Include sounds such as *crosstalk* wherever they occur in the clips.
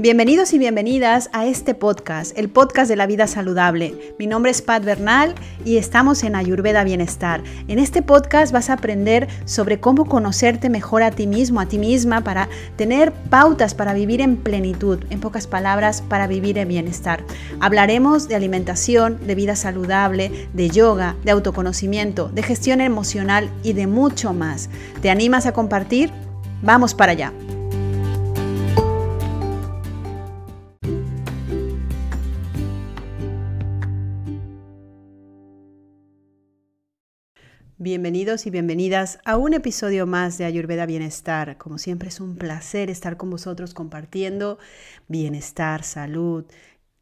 Bienvenidos y bienvenidas a este podcast, el podcast de la vida saludable. Mi nombre es Pat Bernal y estamos en Ayurveda Bienestar. En este podcast vas a aprender sobre cómo conocerte mejor a ti mismo, a ti misma, para tener pautas para vivir en plenitud, en pocas palabras, para vivir en bienestar. Hablaremos de alimentación, de vida saludable, de yoga, de autoconocimiento, de gestión emocional y de mucho más. ¿Te animas a compartir? Vamos para allá. Bienvenidos y bienvenidas a un episodio más de Ayurveda Bienestar. Como siempre es un placer estar con vosotros compartiendo bienestar, salud,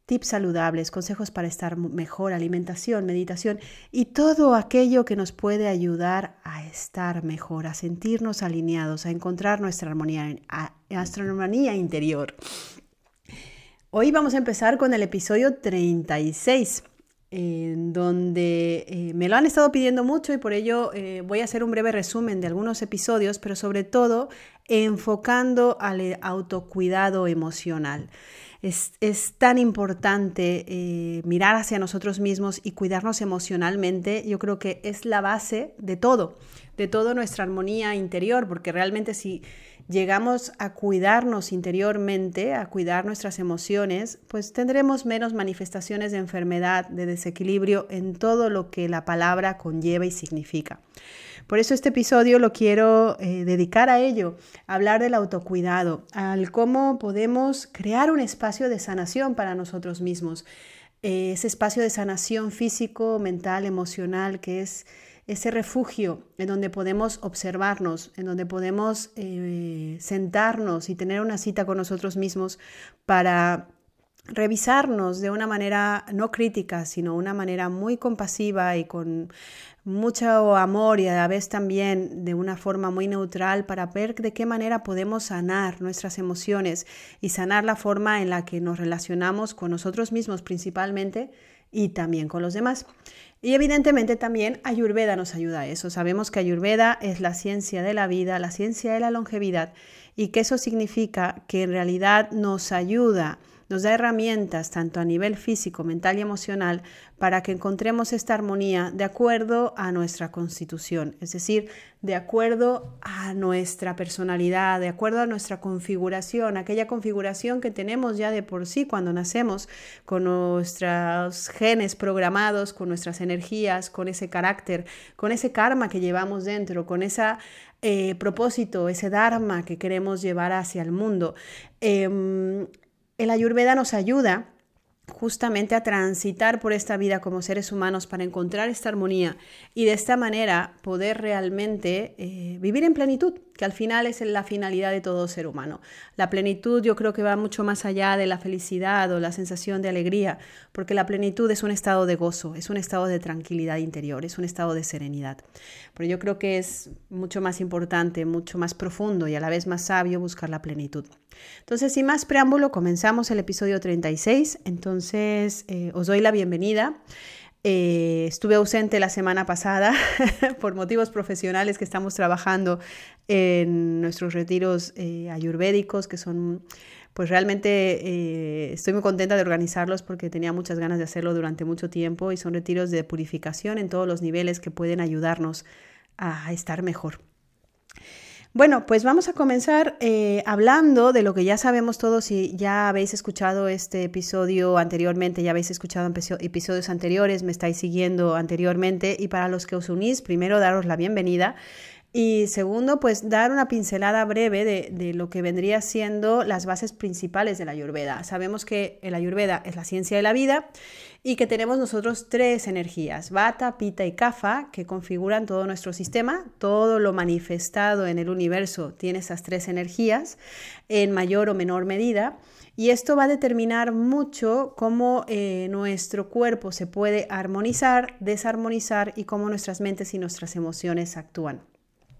tips saludables, consejos para estar mejor, alimentación, meditación y todo aquello que nos puede ayudar a estar mejor, a sentirnos alineados, a encontrar nuestra armonía, nuestra armonía interior. Hoy vamos a empezar con el episodio 36 en donde eh, me lo han estado pidiendo mucho y por ello eh, voy a hacer un breve resumen de algunos episodios, pero sobre todo enfocando al autocuidado emocional. Es, tan importante eh, mirar hacia nosotros mismos y cuidarnos emocionalmente. Yo creo que es la base de todo, de toda nuestra armonía interior, porque realmente si llegamos a cuidarnos interiormente, a cuidar nuestras emociones, pues tendremos menos manifestaciones de enfermedad, de desequilibrio en todo lo que la palabra conlleva y significa. Por eso este episodio lo quiero eh, dedicar a ello, a hablar del autocuidado, al cómo podemos crear un espacio de sanación para nosotros mismos, eh, ese espacio de sanación físico, mental, emocional, que es ese refugio en donde podemos observarnos, en donde podemos eh, sentarnos y tener una cita con nosotros mismos para revisarnos de una manera no crítica, sino una manera muy compasiva y con mucho amor y a la vez también de una forma muy neutral para ver de qué manera podemos sanar nuestras emociones y sanar la forma en la que nos relacionamos con nosotros mismos principalmente y también con los demás. Y evidentemente también Ayurveda nos ayuda a eso. Sabemos que Ayurveda es la ciencia de la vida, la ciencia de la longevidad y que eso significa que en realidad nos ayuda nos da herramientas tanto a nivel físico, mental y emocional para que encontremos esta armonía de acuerdo a nuestra constitución, es decir, de acuerdo a nuestra personalidad, de acuerdo a nuestra configuración, aquella configuración que tenemos ya de por sí cuando nacemos, con nuestros genes programados, con nuestras energías, con ese carácter, con ese karma que llevamos dentro, con ese eh, propósito, ese dharma que queremos llevar hacia el mundo. Em, el ayurveda nos ayuda justamente a transitar por esta vida como seres humanos para encontrar esta armonía y de esta manera poder realmente eh, vivir en plenitud, que al final es la finalidad de todo ser humano. La plenitud yo creo que va mucho más allá de la felicidad o la sensación de alegría, porque la plenitud es un estado de gozo, es un estado de tranquilidad interior, es un estado de serenidad. Pero yo creo que es mucho más importante, mucho más profundo y a la vez más sabio buscar la plenitud. Entonces, sin más preámbulo, comenzamos el episodio 36. Entonces, eh, os doy la bienvenida. Eh, estuve ausente la semana pasada *laughs* por motivos profesionales que estamos trabajando en nuestros retiros eh, ayurvédicos, que son, pues realmente estoy muy contenta de organizarlos porque tenía muchas ganas de hacerlo durante mucho tiempo y son retiros de purificación en todos los niveles que pueden ayudarnos a estar mejor. Bueno, pues vamos a comenzar eh, hablando de lo que ya sabemos todos. Si ya habéis escuchado este episodio anteriormente, ya habéis escuchado episodios anteriores, me estáis siguiendo anteriormente. Y para los que os unís, primero daros la bienvenida. Y segundo, pues dar una pincelada breve de, lo que vendría siendo las bases principales de la Ayurveda. Sabemos que el Ayurveda es la ciencia de la vida y que tenemos nosotros tres energías, Vata, Pita y Kapha, que configuran todo nuestro sistema. Todo lo manifestado en el universo tiene esas tres energías en mayor o menor medida. Y esto va a determinar mucho cómo eh, nuestro cuerpo se puede armonizar, desarmonizar y cómo nuestras mentes y nuestras emociones actúan.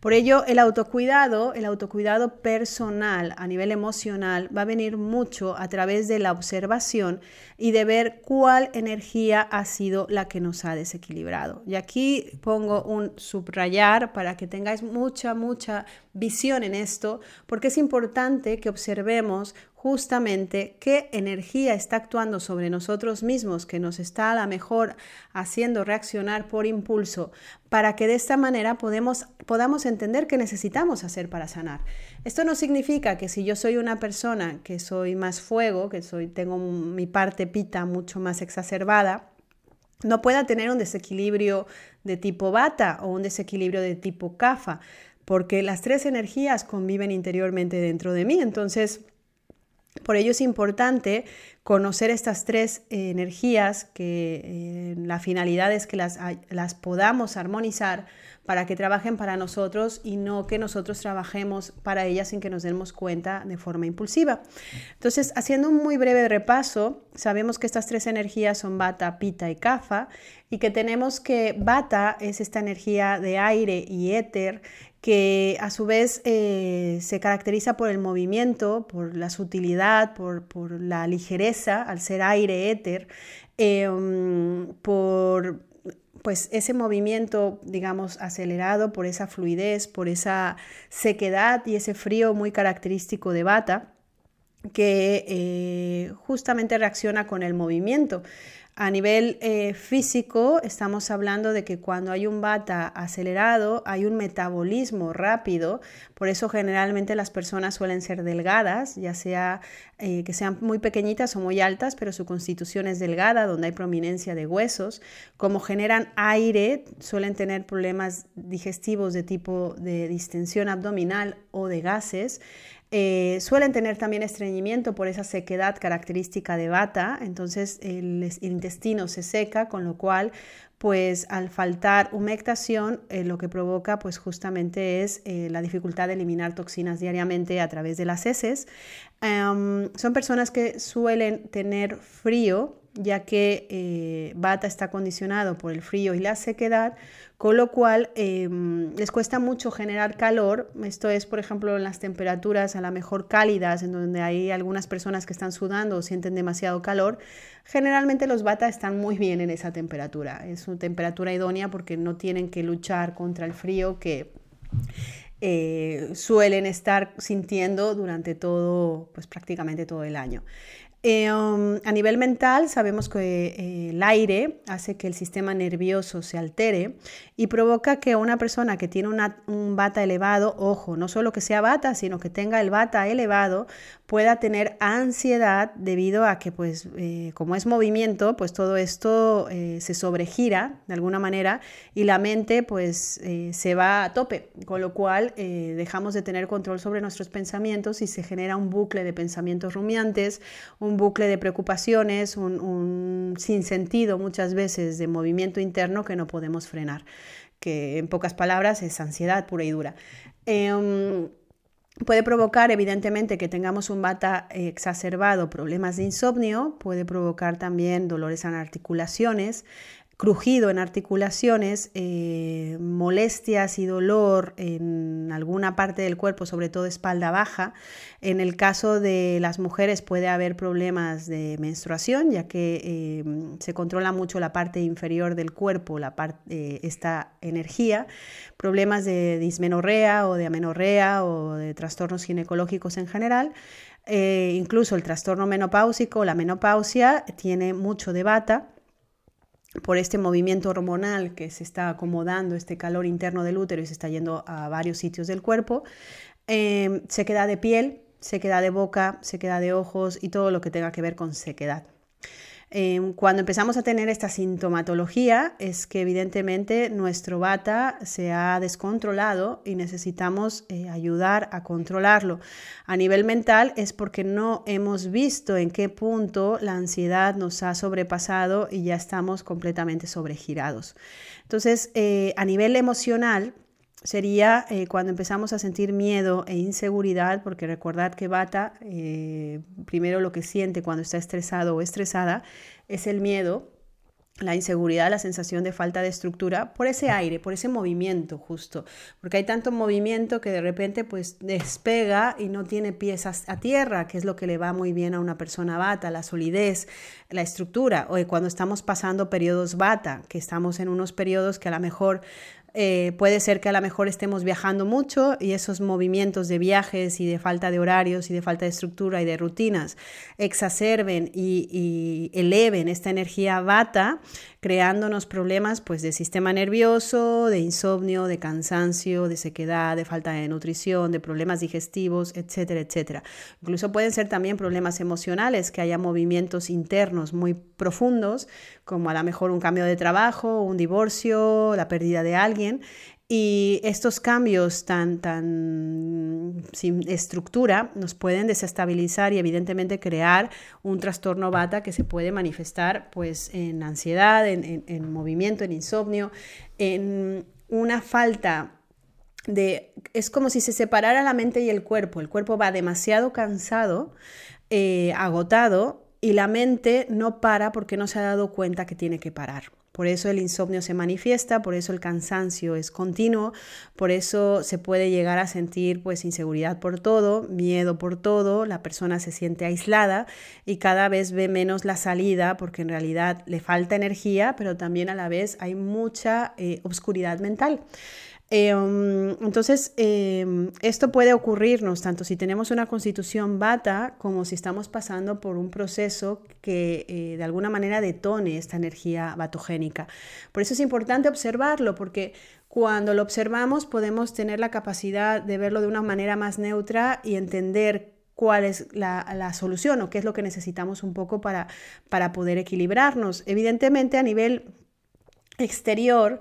Por ello, el autocuidado, el autocuidado personal a nivel emocional va a venir mucho a través de la observación y de ver cuál energía ha sido la que nos ha desequilibrado. Y aquí pongo un subrayar para que tengáis mucha, mucha visión en esto, porque es importante que observemos justamente qué energía está actuando sobre nosotros mismos, que nos está a la mejor haciendo reaccionar por impulso, para que de esta manera podemos, podamos entender qué necesitamos hacer para sanar. Esto no significa que si yo soy una persona que soy más fuego, que soy, tengo mi parte pita mucho más exacerbada, no pueda tener un desequilibrio de tipo bata o un desequilibrio de tipo kafa, porque las tres energías conviven interiormente dentro de mí. Entonces, por ello es importante conocer estas tres eh, energías que eh, la finalidad es que las, las podamos armonizar para que trabajen para nosotros y no que nosotros trabajemos para ellas sin que nos demos cuenta de forma impulsiva. Entonces, haciendo un muy breve repaso, sabemos que estas tres energías son Bata, Pita y Kapha y que tenemos que Bata es esta energía de aire y éter que a su vez eh, se caracteriza por el movimiento, por la sutilidad, por, la ligereza, al ser aire, éter, em, por pues ese movimiento, digamos, acelerado, por esa fluidez, por esa sequedad y ese frío muy característico de bata que eh, justamente reacciona con el movimiento. A nivel eh, físico, estamos hablando de que cuando hay un bata acelerado, hay un metabolismo rápido, por eso generalmente las personas suelen ser delgadas, ya sea eh, que sean muy pequeñitas o muy altas, pero su constitución es delgada, donde hay prominencia de huesos. Como generan aire, suelen tener problemas digestivos de tipo de distensión abdominal o de gases. Eh, suelen tener también estreñimiento por esa sequedad característica de bata, entonces el, intestino se seca, con lo cual pues al faltar humectación eh, lo que provoca pues justamente es eh, la dificultad de eliminar toxinas diariamente a través de las heces. Son personas que suelen tener frío ya que Bata está condicionado por el frío y la sequedad, con lo cual em, les cuesta mucho generar calor. Esto es, por ejemplo, en las temperaturas a lo mejor cálidas, en donde hay algunas personas que están sudando o sienten demasiado calor. Generalmente los bata están muy bien en esa temperatura. Es una temperatura idónea porque no tienen que luchar contra el frío que eh, suelen estar sintiendo durante todo, pues prácticamente todo el año. Eh, um, a nivel mental, sabemos que eh, el aire hace que el sistema nervioso se altere y provoca que una persona que tiene un bata elevado, ojo, no solo que sea bata, sino que tenga el bata elevado, pueda tener ansiedad debido a que, pues, eh, como es movimiento, pues todo esto se sobregira de alguna manera y la mente, pues, se va a tope, con lo cual dejamos de tener control sobre nuestros pensamientos y se genera un bucle de pensamientos rumiantes, un bucle de preocupaciones, un, sinsentido muchas veces de movimiento interno que no podemos frenar, que en pocas palabras es ansiedad pura y dura. Em, puede provocar, evidentemente, que tengamos un bata exacerbado, problemas de insomnio, puede provocar también dolores en articulaciones, crujido en articulaciones, eh, molestias y dolor en alguna parte del cuerpo, sobre todo espalda baja. En el caso de las mujeres puede haber problemas de menstruación, ya que eh, se controla mucho la parte inferior del cuerpo, parte, esta energía. Problemas de dismenorrea o de amenorrea o de trastornos ginecológicos en general. Eh, incluso el trastorno menopáusico, la menopausia, tiene mucho de bata por este movimiento hormonal que se está acomodando, este calor interno del útero y se está yendo a varios sitios del cuerpo, em, se queda de piel, se queda de boca, se queda de ojos y todo lo que tenga que ver con sequedad. Em, cuando empezamos a tener esta sintomatología es que evidentemente nuestro bata se ha descontrolado y necesitamos eh, ayudar a controlarlo. A nivel mental es porque no hemos visto en qué punto la ansiedad nos ha sobrepasado y ya estamos completamente sobregirados. Entonces, eh, a nivel emocional, sería eh, cuando empezamos a sentir miedo e inseguridad, porque recordad que Bata, eh, primero lo que siente cuando está estresado o estresada es el miedo, la inseguridad, la sensación de falta de estructura, por ese aire, por ese movimiento justo, porque hay tanto movimiento que de repente pues despega y no tiene piezas a tierra, que es lo que le va muy bien a una persona bata, la solidez, la estructura, o cuando estamos pasando periodos bata, que estamos en unos periodos que a lo mejor Eh, puede ser que a lo mejor estemos viajando mucho y esos movimientos de viajes y de falta de horarios y de falta de estructura y de rutinas exacerben y, eleven esta energía bata creándonos problemas pues de sistema nervioso, de insomnio, de cansancio, de sequedad, de falta de nutrición, de problemas digestivos, etcétera, etcétera. Incluso pueden ser también problemas emocionales, que haya movimientos internos muy profundos, como a lo mejor un cambio de trabajo, un divorcio, la pérdida de alguien, y estos cambios tan, tan sin estructura nos pueden desestabilizar y evidentemente crear un trastorno bata que se puede manifestar pues, en ansiedad, en, en, movimiento, en insomnio, en una falta de... Es como si se separara la mente y el cuerpo. El cuerpo va demasiado cansado, eh, agotado, y la mente no para porque no se ha dado cuenta que tiene que parar. Por eso el insomnio se manifiesta, por eso el cansancio es continuo, por eso se puede llegar a sentir pues inseguridad por todo, miedo por todo, la persona se siente aislada y cada vez ve menos la salida porque en realidad le falta energía, pero también a la vez hay mucha eh, obscuridad mental. Em, entonces, em, esto puede ocurrirnos tanto si tenemos una constitución bata como si estamos pasando por un proceso que eh, de alguna manera detone esta energía batogénica. Por eso es importante observarlo, porque cuando lo observamos podemos tener la capacidad de verlo de una manera más neutra y entender cuál es la, la, solución o qué es lo que necesitamos un poco para, para poder equilibrarnos. Evidentemente a nivel exterior,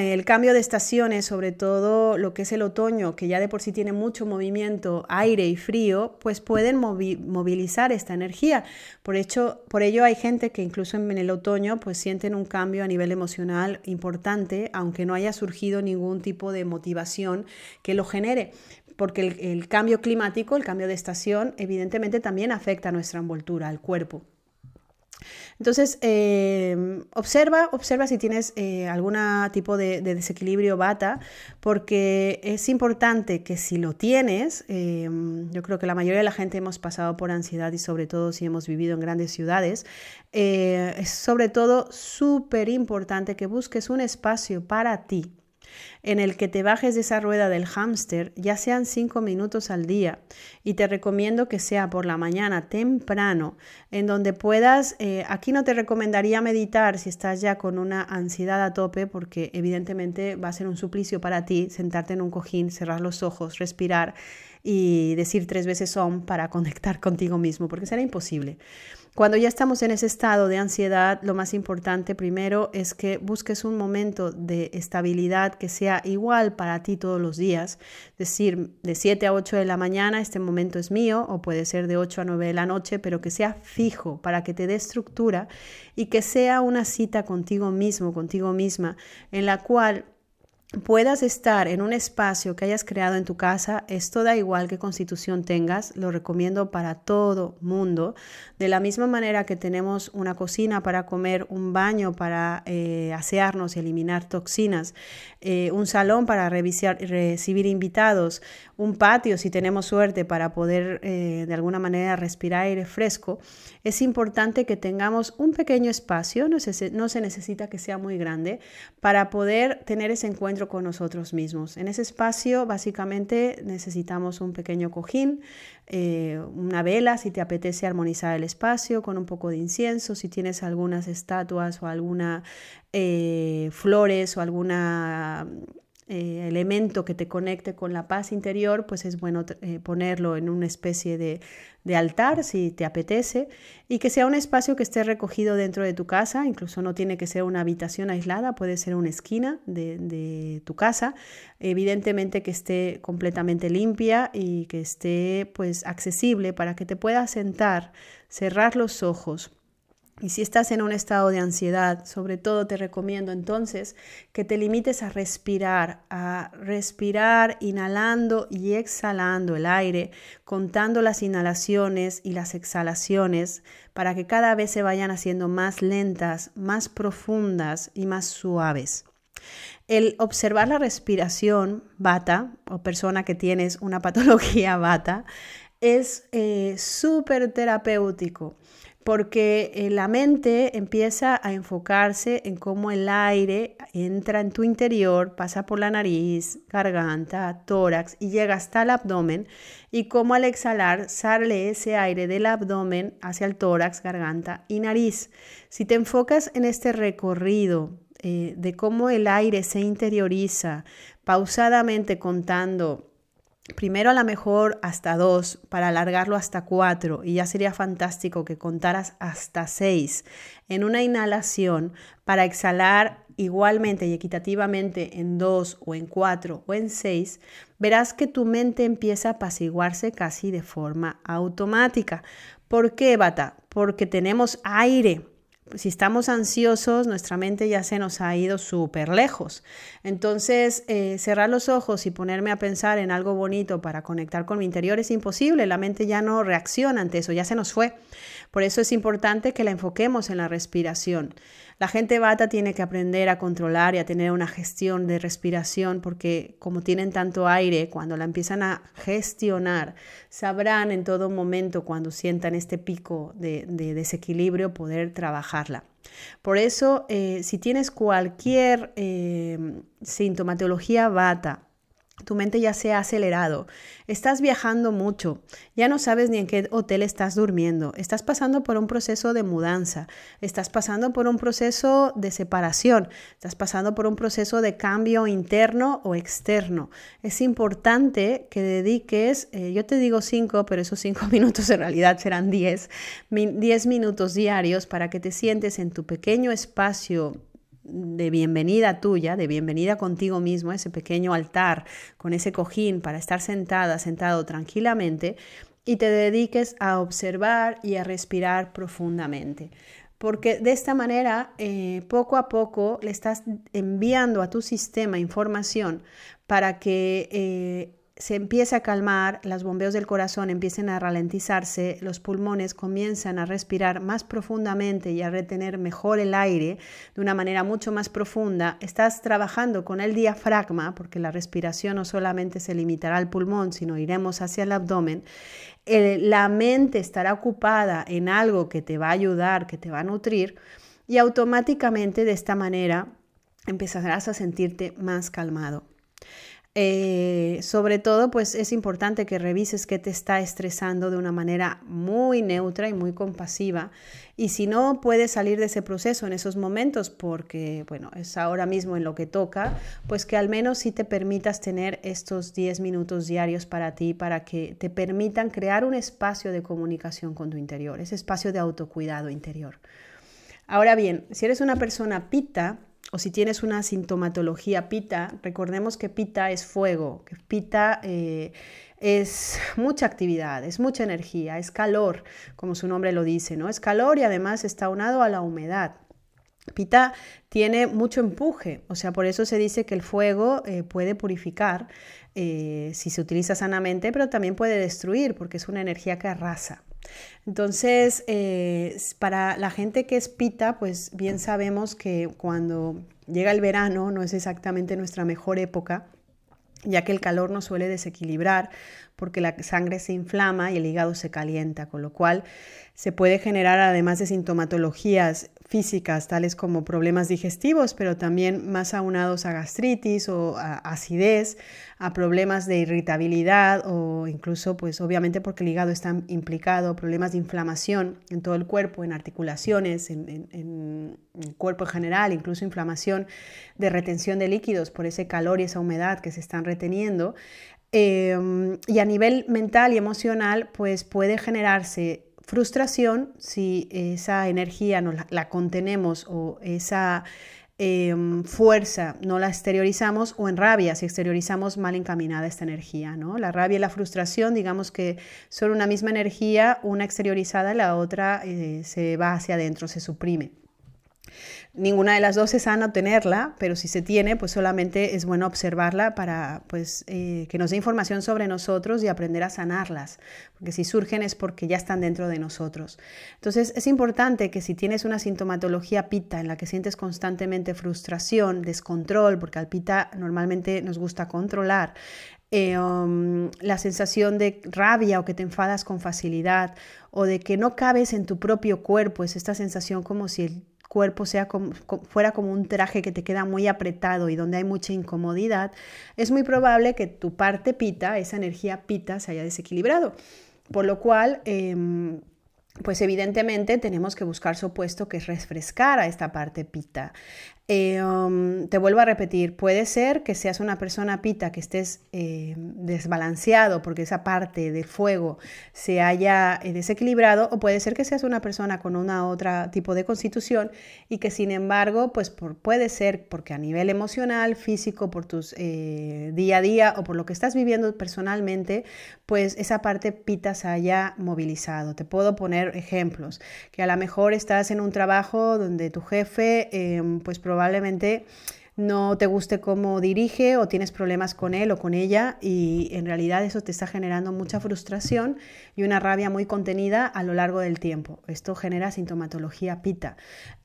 el cambio de estaciones, sobre todo lo que es el otoño, que ya de por sí tiene mucho movimiento, aire y frío, pues pueden movilizar esta energía. Por, hecho, por ello hay gente que incluso en el otoño pues sienten un cambio a nivel emocional importante, aunque no haya surgido ningún tipo de motivación que lo genere porque el, el cambio climático, el cambio de estación, evidentemente también afecta a nuestra envoltura, al cuerpo. Entonces, eh, observa, observa si tienes eh, algún tipo de, desequilibrio bata, porque es importante que si lo tienes, eh, yo creo que la mayoría de la gente hemos pasado por ansiedad y sobre todo si hemos vivido en grandes ciudades, es sobre todo súper importante que busques un espacio para ti, en el que te bajes de esa rueda del hámster, ya sean cinco minutos al día, y te recomiendo que sea por la mañana temprano, en donde puedas, eh, aquí no te recomendaría meditar si estás ya con una ansiedad a tope, porque evidentemente va a ser un suplicio para ti sentarte en un cojín, cerrar los ojos, respirar y decir tres veces son para *laughs* conectar contigo mismo, porque será imposible. Cuando ya estamos en ese estado de ansiedad, lo más importante primero es que busques un momento de estabilidad que sea igual para ti todos los días. Es decir, de 7 a 8 de la mañana este momento es mío o puede ser de 8 a 9 de la noche, pero que sea fijo para que te dé estructura y que sea una cita contigo mismo, contigo misma, en la cual puedas estar en un espacio que hayas creado en tu casa, esto da igual qué constitución tengas, lo recomiendo para todo mundo. De la misma manera que tenemos una cocina para comer, un baño para eh, asearnos y eliminar toxinas, eh, un salón para recibir invitados, un patio si tenemos suerte para poder eh, de alguna manera respirar aire fresco, es importante que tengamos un pequeño espacio, no se, no se necesita que sea muy grande, para poder tener ese encuentro con nosotros mismos. En ese espacio básicamente necesitamos un pequeño cojín, eh, una vela si te apetece armonizar el espacio con un poco de incienso, si tienes algunas estatuas o alguna eh, flores o alguna eh, elemento que te conecte con la paz interior, pues es bueno eh, ponerlo en una especie de, altar si te apetece y que sea un espacio que esté recogido dentro de tu casa, incluso no tiene que ser una habitación aislada, puede ser una esquina de, de tu casa, evidentemente que esté completamente limpia y que esté pues accesible para que te puedas sentar, cerrar los ojos y si estás en un estado de ansiedad, sobre todo te recomiendo entonces que te limites a respirar, a respirar inhalando y exhalando el aire, contando las inhalaciones y las exhalaciones para que cada vez se vayan haciendo más lentas, más profundas y más suaves. El observar la respiración bata o persona que tienes una patología *laughs* bata es eh, súper terapéutico porque eh, la mente empieza a enfocarse en cómo el aire entra en tu interior, pasa por la nariz, garganta, tórax y llega hasta el abdomen y cómo al exhalar sale ese aire del abdomen hacia el tórax, garganta y nariz. Si te enfocas en este recorrido eh, de cómo el aire se interioriza, pausadamente contando primero a lo mejor hasta dos, para alargarlo hasta cuatro, y ya sería fantástico que contaras hasta seis en una inhalación para exhalar igualmente y equitativamente en dos o en cuatro o en seis, verás que tu mente empieza a apaciguarse casi de forma automática. ¿Por qué, Bata? Porque tenemos aire si estamos ansiosos, nuestra mente ya se nos ha ido súper lejos. Entonces, eh, cerrar los ojos y ponerme a pensar en algo bonito para conectar con mi interior es imposible. La mente ya no reacciona ante eso, ya se nos fue. Por eso es importante que la enfoquemos en la respiración. La gente bata tiene que aprender a controlar y a tener una gestión de respiración porque como tienen tanto aire, cuando la empiezan a gestionar, sabrán en todo momento cuando sientan este pico de, desequilibrio poder trabajarla. Por eso, eh, si tienes cualquier eh, sintomatología bata, tu mente ya se ha acelerado, estás viajando mucho, ya no sabes ni en qué hotel estás durmiendo, estás pasando por un proceso de mudanza, estás pasando por un proceso de separación, estás pasando por un proceso de cambio interno o externo. Es importante que dediques, eh, yo te digo cinco, pero esos cinco *laughs* minutos en realidad serán diez, diez minutos diarios para que te sientes en tu pequeño espacio de bienvenida tuya, de bienvenida contigo mismo, ese pequeño altar con ese cojín para estar sentada, sentado tranquilamente y te dediques a observar y a respirar profundamente. Porque de esta manera, eh, poco a poco, le estás enviando a tu sistema información para que eh, se empieza a calmar, los bombeos del corazón empiecen a ralentizarse, los pulmones comienzan a respirar más profundamente y a retener mejor el aire de una manera mucho más profunda, estás trabajando con el diafragma, porque la respiración no solamente se limitará al pulmón, sino iremos hacia el abdomen, la mente estará ocupada en algo que te va a ayudar, que te va a nutrir, y automáticamente de esta manera empezarás a sentirte más calmado. Eh, sobre todo, pues es importante que revises qué te está estresando de una manera muy neutra y muy compasiva. Y si no puedes salir de ese proceso en esos momentos, porque, bueno, es ahora mismo en lo que toca, pues que al menos sí te permitas tener estos 10 minutos diarios para ti, para que te permitan crear un espacio de comunicación con tu interior, ese espacio de autocuidado interior. Ahora bien, si eres una persona pita, o si tienes una sintomatología pita, recordemos que pita es fuego, que pita eh, es mucha actividad, es mucha energía, es calor, como su nombre lo dice, ¿no? Es calor y además está unado a la humedad. Pita tiene mucho empuje, o sea, por eso se dice que el fuego eh, puede purificar eh, si se utiliza sanamente, pero también puede destruir porque es una energía que arrasa. Entonces, eh, para la gente que es pita, pues bien sabemos que cuando llega el verano no es exactamente nuestra mejor época, ya que el calor nos suele desequilibrar porque la sangre se inflama y el hígado se calienta, con lo cual se puede generar además de sintomatologías físicas, tales como problemas digestivos, pero también más aunados a gastritis o a acidez, a problemas de irritabilidad o incluso, pues obviamente porque el hígado está implicado, problemas de inflamación en todo el cuerpo, en articulaciones, en, el cuerpo en general, incluso inflamación de retención de líquidos por ese calor y esa humedad que se están reteniendo. Em, y a nivel mental y emocional, pues puede generarse frustración si esa energía no la, contenemos o esa em, fuerza no la exteriorizamos o en rabia si exteriorizamos mal encaminada esta energía. ¿no? La rabia y la frustración, digamos que son una misma energía, una exteriorizada la otra eh, se va hacia adentro, se suprime. Ninguna de las dos es sana tenerla, pero si se tiene, pues solamente es bueno observarla para pues, eh, que nos dé información sobre nosotros y aprender a sanarlas, porque si surgen es porque ya están dentro de nosotros. Entonces es importante que si tienes una sintomatología pita en la que sientes constantemente frustración, descontrol, porque al pita normalmente nos gusta controlar, eh, um, la sensación de rabia o que te enfadas con facilidad o de que no cabes en tu propio cuerpo, es esta sensación como si el cuerpo sea como, fuera como un traje que te queda muy apretado y donde hay mucha incomodidad, es muy probable que tu parte pita, esa energía pita, se haya desequilibrado. Por lo cual, em, pues evidentemente tenemos que buscar su opuesto que es refrescar a esta parte pita. Eh, um, te vuelvo a repetir, puede ser que seas una persona pita, que estés eh, desbalanceado porque esa parte del fuego se haya eh, desequilibrado, o puede ser que seas una persona con una otra tipo de constitución y que sin embargo, pues puede ser porque a nivel emocional, físico, por tus día a día o por lo que estás viviendo personalmente, pues esa parte pita se haya movilizado. Te puedo poner ejemplos, que a lo mejor estás en un trabajo donde tu jefe, em, pues probablemente no te guste cómo dirige o tienes problemas con él o con ella y en realidad eso te está generando mucha frustración y una rabia muy contenida a lo largo del tiempo. Esto genera sintomatología pita,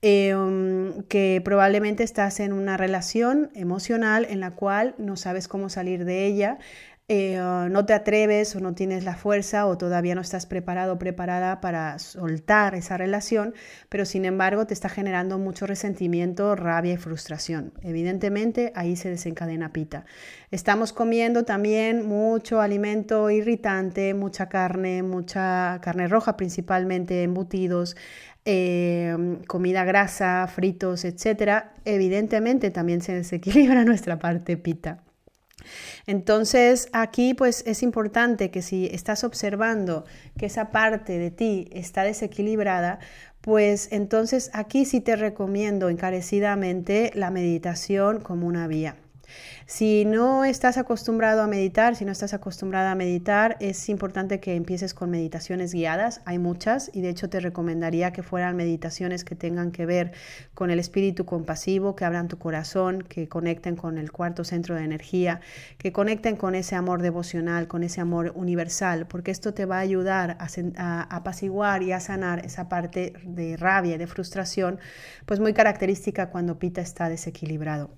em, que probablemente estás en una relación emocional en la cual no sabes cómo salir de ella, eh, no te atreves o no tienes la fuerza o todavía no estás preparado o preparada para soltar esa relación, pero sin embargo te está generando mucho resentimiento, rabia y frustración. Evidentemente ahí se desencadena pita. Estamos comiendo también mucho alimento irritante, mucha carne, mucha carne roja principalmente, embutidos, eh, comida grasa, fritos, etc. Evidentemente también se desequilibra *laughs* nuestra parte pita. Entonces, aquí pues es importante que si estás observando que esa parte de ti está desequilibrada, pues entonces aquí sí te recomiendo encarecidamente la meditación como una vía. Si no estás acostumbrado a meditar, si no estás acostumbrada a meditar, es importante que empieces con meditaciones guiadas. Hay muchas y de hecho te recomendaría que fueran meditaciones que tengan que ver con el espíritu compasivo, que abran tu corazón, que conecten con el cuarto centro de energía, que conecten con ese amor devocional, con ese amor universal, porque esto te va a ayudar a, apaciguar y a sanar esa parte de rabia de frustración, pues muy característica cuando Pita está desequilibrado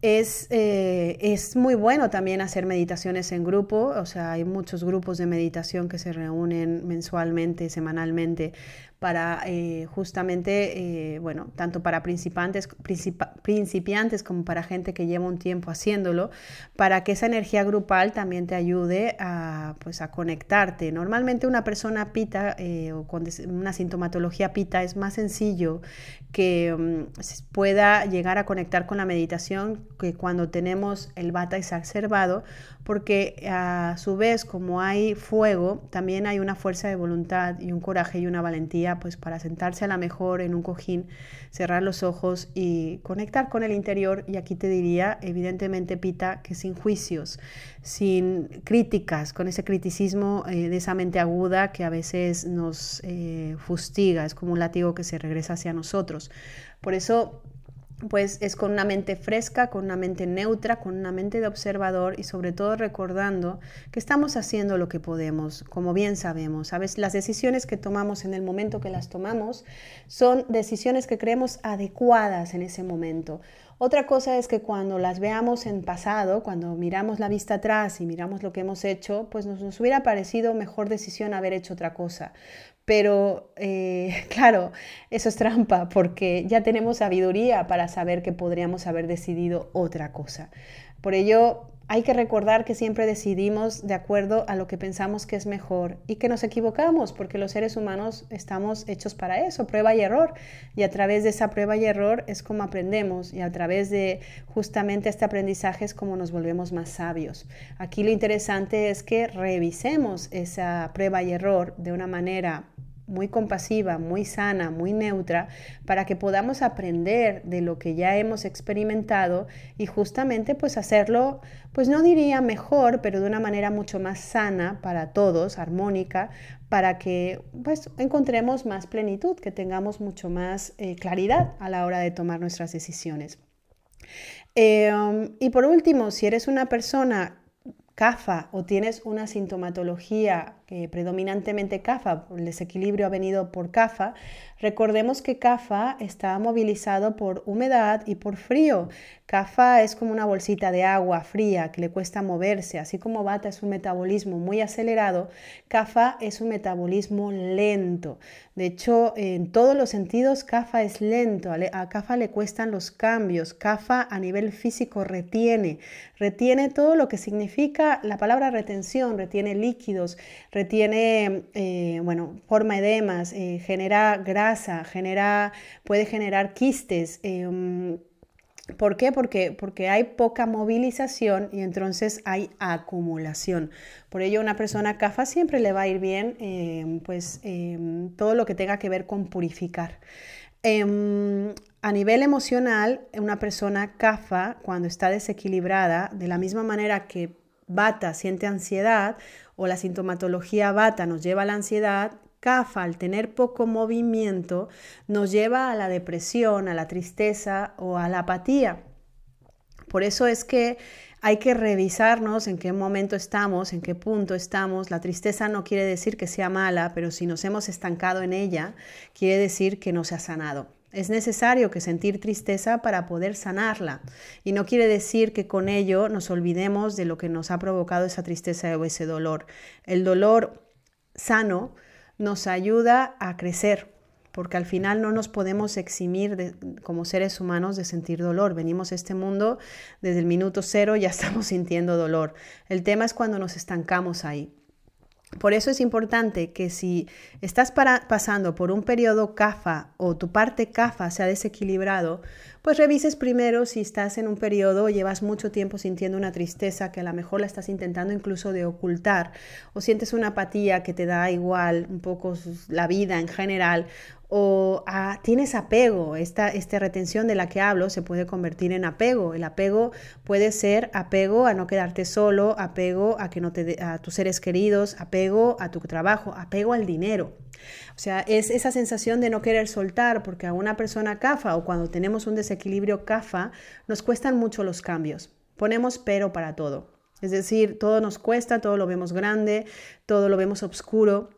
es, eh, es, muy bueno también hacer meditaciones en grupo, o sea, hay muchos grupos de meditación que se reúnen mensualmente, semanalmente, para eh, justamente, eh, bueno, tanto para principiantes, principiantes como para gente que lleva un tiempo haciéndolo, para que esa energía grupal también te ayude a, pues, a conectarte. Normalmente una persona pita eh, o con una sintomatología pita es más sencillo que mm, pueda llegar a conectar con la meditación que cuando tenemos el bata exacerbado, porque a su vez como hay fuego, también hay una fuerza de voluntad y un coraje y una valentía pues para sentarse a la mejor en un cojín, cerrar los ojos y conectar con el interior y aquí te diría evidentemente Pita que sin juicios, sin críticas, con ese criticismo eh, de esa mente aguda que a veces nos eh, fustiga, es como un látigo que se regresa hacia nosotros. Por eso pues es con una mente fresca, con una mente neutra, con una mente de observador y sobre todo recordando que estamos haciendo lo que podemos, como bien sabemos. A las decisiones que tomamos en el momento que las tomamos son decisiones que creemos adecuadas en ese momento. Otra cosa es que cuando las veamos en pasado, cuando miramos la vista atrás y miramos lo que hemos hecho, pues nos, nos hubiera parecido mejor decisión haber hecho otra cosa. Pero eh, *laughs* claro, eso es trampa porque ya tenemos sabiduría para saber que podríamos haber decidido otra cosa. Por ello, hay que recordar que siempre decidimos de acuerdo a lo que pensamos que es mejor y que nos equivocamos, porque los seres humanos estamos hechos para eso, prueba y error. Y a través de esa prueba y error es como aprendemos y a través de justamente este aprendizaje es como nos volvemos más sabios. Aquí lo interesante es que revisemos esa prueba y error de una manera muy compasiva, muy sana, muy neutra, para que podamos aprender de lo que ya hemos experimentado y justamente pues hacerlo, pues no diría mejor, pero de una manera mucho más sana para todos, armónica, para que pues encontremos más plenitud, que tengamos mucho más eh, claridad a la hora de tomar nuestras decisiones. Um, y por último, si eres una persona CAFA o tienes una sintomatología predominantemente CAFA, el desequilibrio ha venido por CAFA, recordemos que CAFA está movilizado por humedad y por frío. CAFA es como una bolsita de agua fría que le cuesta moverse, así como Bata es un metabolismo muy acelerado, CAFA es un metabolismo lento. De hecho, en todos los sentidos, CAFA es lento, a CAFA le cuestan los cambios, CAFA a nivel físico retiene, retiene todo lo que significa la palabra retención, retiene líquidos, eh, bueno, forma edemas, eh, genera grasa, genera, puede generar quistes. Em, ¿Por qué? Porque, porque hay poca movilización y entonces hay acumulación. Por ello, una persona CAFA siempre le va a ir bien em, pues, em, todo lo que tenga que ver con purificar. A nivel emocional, una persona CAFA, cuando está desequilibrada, de la misma manera que Bata siente ansiedad o la sintomatología Bata nos lleva a la ansiedad, CAFA, al tener poco movimiento, nos lleva a la depresión, a la tristeza o a la apatía. Por eso es que hay que revisarnos en qué momento estamos, en qué punto estamos. La tristeza no quiere decir que sea mala, pero si nos hemos estancado en ella, quiere decir que no se ha sanado. Es necesario que sentir tristeza para poder sanarla. Y no quiere decir que con ello nos olvidemos de lo que nos ha provocado esa tristeza o ese dolor. El dolor sano nos ayuda a crecer, porque al final no nos podemos eximir como seres humanos de sentir dolor. Venimos a este mundo desde el minuto cero, ya *laughs* estamos sintiendo dolor. El tema es cuando nos estancamos ahí. Por eso es importante que si estás pasando por un periodo CAFA o tu parte CAFA se ha desequilibrado, pues revises primero si estás en un periodo o llevas mucho tiempo sintiendo una tristeza que a lo mejor la estás intentando incluso de ocultar o sientes una apatía que te da igual un poco la vida en general o ah, tienes apego, esta, esta retención de la que hablo se puede convertir en apego. El apego puede ser apego a no quedarte solo, apego a que no te a tus seres queridos, apego a tu trabajo, apego al dinero. O sea, es esa sensación de no querer soltar, porque a una persona CAFA o cuando tenemos un desequilibrio CAFA, nos cuestan mucho los cambios. Ponemos pero para todo. Es decir, todo nos cuesta, todo lo vemos grande, todo lo vemos oscuro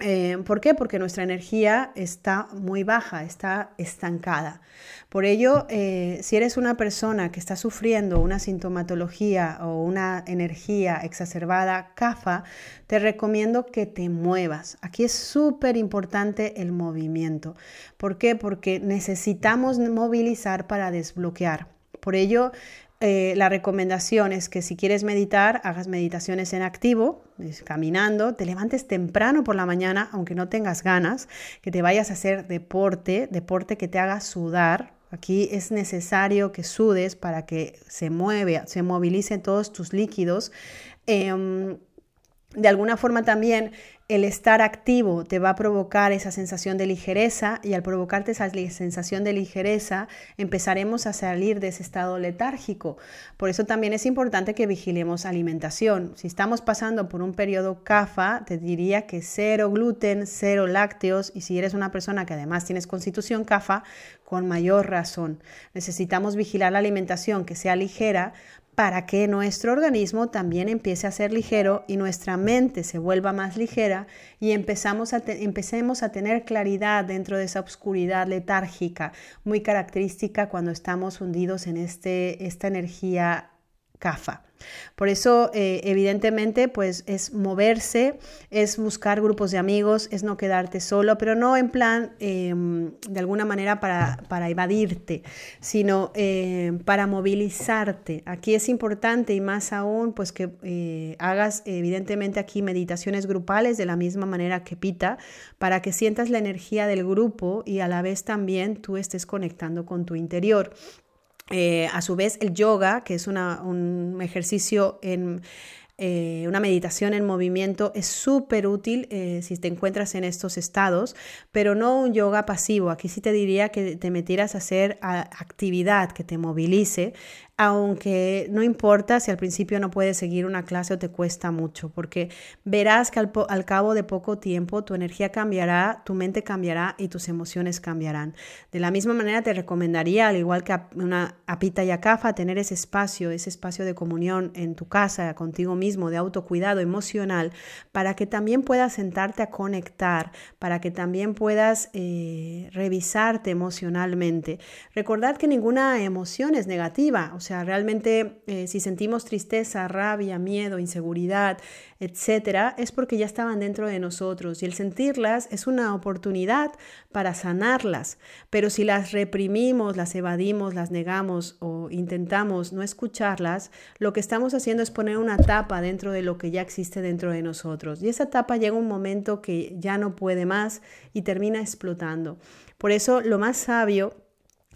eh, ¿Por qué? Porque nuestra energía está muy baja, está estancada. Por ello, eh, si eres una persona que está sufriendo una sintomatología o una energía exacerbada, CAFA, te recomiendo que te muevas. Aquí es súper importante el movimiento. ¿Por qué? Porque necesitamos movilizar para desbloquear. Por ello, eh, la recomendación es que si quieres meditar, hagas meditaciones en activo, caminando, te levantes temprano por la mañana, aunque no tengas ganas, que te vayas a hacer deporte, deporte que te haga sudar. Aquí es necesario que sudes para que se mueve, se movilicen todos tus líquidos. Em, de alguna forma también el estar activo te va a provocar esa sensación de ligereza y al provocarte esa sensación de ligereza empezaremos a salir de ese estado letárgico. Por eso también es importante que vigilemos alimentación. Si estamos pasando por un periodo CAFA, te diría que cero gluten, cero lácteos y si eres una persona que además tienes constitución CAFA, con mayor razón. Necesitamos vigilar la alimentación que sea ligera para que nuestro organismo también empiece a ser ligero y nuestra mente se vuelva más ligera y empezamos a empecemos a tener claridad dentro de esa oscuridad letárgica, muy característica cuando estamos hundidos en este, esta energía CAFA. Por eso, eh, evidentemente, pues es moverse, es buscar grupos de amigos, es no quedarte solo, pero no en plan em, de alguna manera para, para evadirte, sino em, para movilizarte. Aquí es importante y más aún, pues que eh, hagas evidentemente aquí meditaciones grupales de la misma manera que Pita, para que sientas la energía del grupo y a la vez también tú estés conectando con tu interior. Eh, a su vez, el yoga, que es un ejercicio en eh, una meditación en movimiento, es súper útil eh, si te encuentras en estos estados, pero no un yoga pasivo. Aquí sí te diría que te metieras a hacer actividad que te movilice. Aunque no importa si al principio no puedes seguir una clase o te cuesta mucho, porque verás que al, cabo de poco tiempo tu energía cambiará, tu mente cambiará y tus emociones cambiarán. De la misma manera te recomendaría, al igual que una apita y acafa, tener ese espacio, ese espacio de comunión en tu casa, contigo mismo, de autocuidado emocional, para que también puedas sentarte a conectar, para que también puedas eh, revisarte emocionalmente. Recordad que ninguna emoción es negativa, sea, realmente eh, si sentimos tristeza, rabia, miedo, inseguridad, etcétera, es porque ya estaban dentro de nosotros y el sentirlas es una oportunidad para sanarlas. Pero si las reprimimos, las evadimos, las negamos o intentamos no escucharlas, lo que estamos haciendo es poner una tapa dentro de lo que ya existe dentro de nosotros. Y esa tapa llega un momento que ya no puede más y termina explotando. Por eso lo más sabio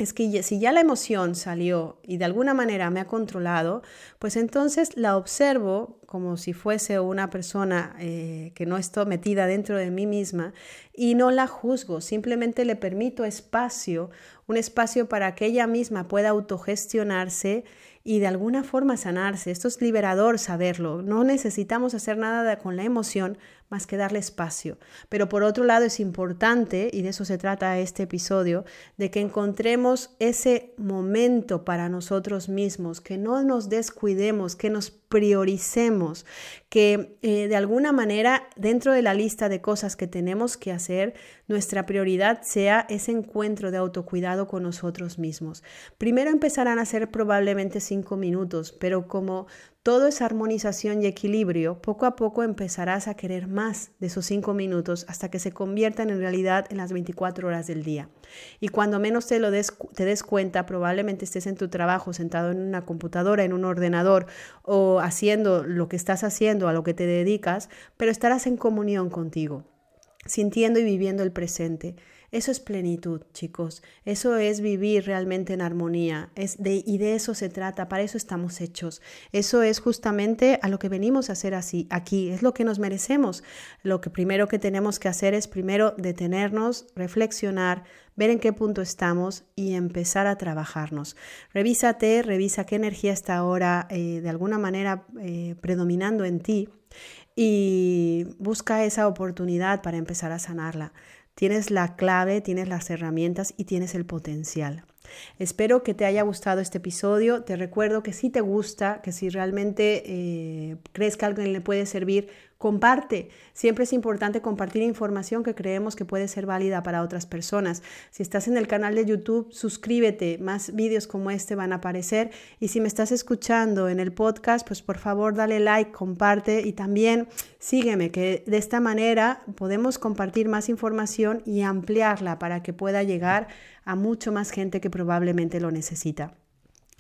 es que si ya la emoción salió y de alguna manera me ha controlado, pues entonces la observo como si fuese una persona eh, que no está metida dentro de mí misma y no la juzgo, simplemente le permito espacio, un espacio para que ella misma pueda autogestionarse y de alguna forma sanarse. Esto es liberador saberlo. No necesitamos hacer nada con la emoción más que darle espacio. Pero por otro lado es importante, y de eso se trata este episodio, de que encontremos ese momento para nosotros mismos, que no nos descuidemos, que nos prioricemos, que eh, de alguna manera dentro de la lista de cosas que tenemos que hacer, nuestra prioridad sea ese encuentro de autocuidado con nosotros mismos. Primero empezarán a ser probablemente cinco minutos, pero como todo es armonización y equilibrio, poco a poco empezarás a querer más de esos cinco minutos hasta que se conviertan en realidad en las 24 horas del día. Y cuando menos te lo des, te des cuenta, probablemente estés en tu trabajo sentado en una computadora, en un ordenador o haciendo lo que estás haciendo, a lo que te dedicas, pero estarás en comunión contigo, sintiendo y viviendo el presente. Eso es plenitud, chicos. Eso es vivir realmente en armonía. Es de, y de eso se trata. Para eso estamos hechos. Eso es justamente a lo que venimos a hacer así, aquí. Es lo que nos merecemos. Lo que primero que tenemos que hacer es primero detenernos, reflexionar, ver en qué punto estamos y empezar a trabajarnos. Revísate, revisa qué energía está ahora eh, de alguna manera eh, predominando en ti y busca esa oportunidad para empezar a sanarla. Tienes la clave, tienes las herramientas y tienes el potencial. Espero que te haya gustado este episodio. Te recuerdo que si te gusta, que si realmente eh, crees que alguien le puede servir, Comparte. Siempre es importante compartir información que creemos que puede ser válida para otras personas. Si estás en el canal de YouTube, suscríbete. Más vídeos como este van a aparecer. Y si me estás escuchando en el podcast, pues por favor dale like, comparte y también sígueme, que de esta manera podemos compartir más información y ampliarla para que pueda llegar a mucho más gente que probablemente lo necesita.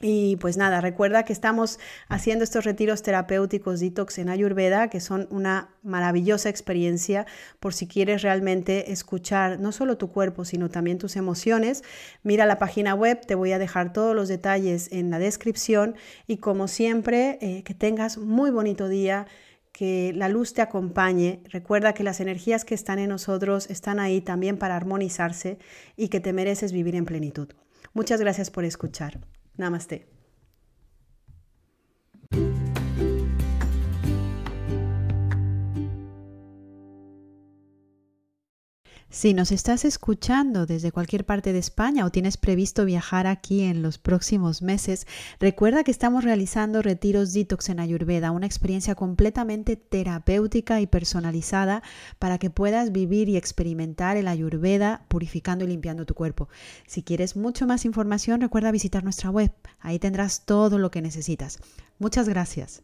Y pues nada, recuerda que estamos haciendo estos retiros terapéuticos detox en Ayurveda, que son una maravillosa experiencia por si quieres realmente escuchar no solo tu cuerpo, sino también tus emociones. Mira la página web, te voy a dejar todos los detalles en la descripción y como siempre, eh, que tengas muy bonito día que la luz te acompañe. Recuerda que las energías que están en nosotros están ahí también para armonizarse y que te mereces vivir en plenitud. Muchas gracias por escuchar. నమస్తే. Si nos estás escuchando desde cualquier parte de España o tienes previsto viajar aquí en los próximos meses, recuerda que estamos realizando retiros detox en Ayurveda, una experiencia completamente terapéutica y personalizada para que puedas vivir y experimentar el Ayurveda purificando y limpiando tu cuerpo. Si quieres mucho más información, recuerda visitar nuestra web. Ahí tendrás todo lo que necesitas. Muchas gracias.